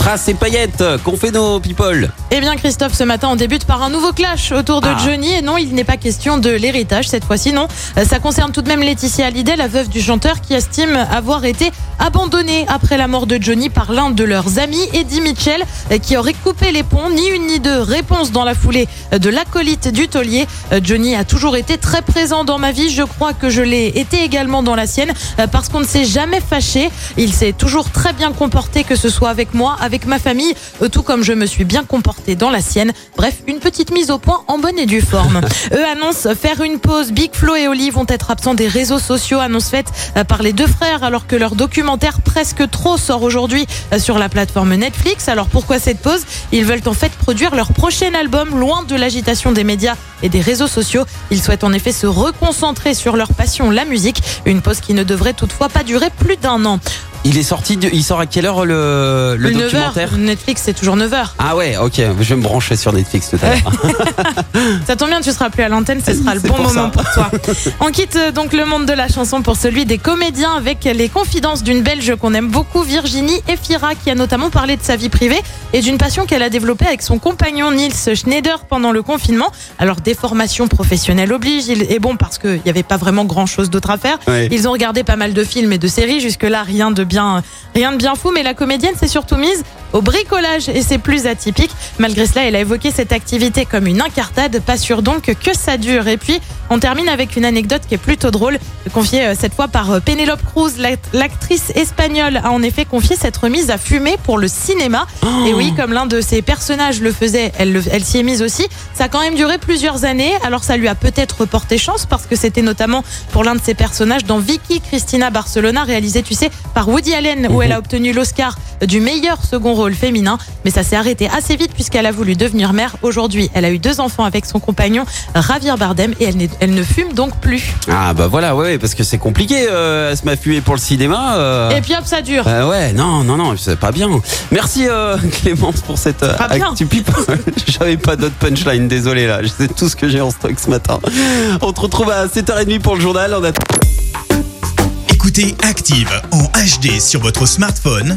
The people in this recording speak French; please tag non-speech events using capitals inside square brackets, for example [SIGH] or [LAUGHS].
Strass et paillettes, qu'ont fait nos people Eh bien Christophe, ce matin on débute par un nouveau clash autour de Ah. Johnny et non, il n'est pas question de l'héritage cette fois-ci, non. Euh, Ça concerne tout de même Laetitia Hallyday, la veuve du chanteur qui estime avoir été abandonnée après la mort de Johnny par l'un de leurs amis, Eddie Mitchell, euh, qui aurait coupé les ponts, ni une ni deux. Réponse dans la foulée euh, de l'acolyte du taulier. Johnny a toujours été très présent dans ma vie, je crois que je l'ai été également dans la sienne, parce qu'on ne s'est jamais fâché. Il s'est toujours très bien comporté, que ce soit avec moi, avec ma famille, euh, tout comme je me suis bien comporté dans la sienne. Bref, une petite mise au point en bonne et due forme. [LAUGHS] Eux annoncent faire une pause. Big Flo et Oli vont être absents des réseaux sociaux, annonce faite euh, par les deux frères, alors que leur documentaire Presque Trop sort aujourd'hui euh, sur la plateforme Netflix. Alors pourquoi cette pause? Ils veulent en fait produire leur prochain album loin de l'agitation des médias et des réseaux sociaux. Ils souhaitent en effet se reconcentrer sur leur passion, la musique. Une pause qui ne devrait toutefois pas durer plus d'un an. Il est sorti, de- il sort à quelle heure le, le 9 documentaire heures. Netflix, c'est toujours 9 heures. Ah ouais, ok, je vais me brancher sur Netflix tout à l'heure. [LAUGHS] Ça tombe bien, tu seras plus à l'antenne, ce sera le bon pour moment ça. pour toi. On quitte euh, donc le monde de la chanson pour celui des comédiens avec les confidences d'une Belge qu'on aime beaucoup, Virginie Efira, qui a notamment parlé de sa vie privée et d'une passion qu'elle a développée avec son compagnon Nils Schneider pendant le confinement. Alors, professionnelles obligent, il- et bon, parce qu'il n'y avait pas vraiment grand chose d'autre à faire. Ouais. Ils ont regardé pas mal de films et de séries, jusque-là, rien de rien de bien fou, mais la comédienne s'est surtout mise au bricolage et c'est plus atypique. Malgré cela, elle a évoqué cette activité comme une incartade, pas sûr donc que ça dure. Et puis, on termine avec une anecdote qui est plutôt drôle, confiée euh, cette fois par euh, Penelope Cruz. L'act- L'actrice espagnole a en effet confié cette remise à fumer pour le cinéma. Et oui, comme l'un de ses personnages le faisait, elle, le- elle s'y est mise aussi. Ça a quand même duré plusieurs années, alors ça lui a peut-être porté chance parce que c'était notamment pour l'un de ses personnages dans Vicky Cristina Barcelona, réalisé, tu sais, par Woody Allen, où elle a obtenu l'Oscar du meilleur second rôle féminin. Mais ça s'est arrêté assez vite puisqu'elle a voulu devenir mère. Aujourd'hui, elle a eu deux enfants avec son compagnon Javier Bardem et elle, ne fume donc plus. Ah bah voilà, ouais, parce que c'est compliqué, euh, elle se m'a fumé pour le cinéma. euh. Et puis hop, ça dure. Euh, ouais, non, non, non, c'est pas bien. Merci euh, [LAUGHS] Clémence pour cette euh, actu. [LAUGHS] J'avais pas d'autres punchline, désolé là, c'est tout ce que j'ai en stock ce matin. On te retrouve à 7h30 pour le journal. On a Écoutez Active en HD sur votre smartphone,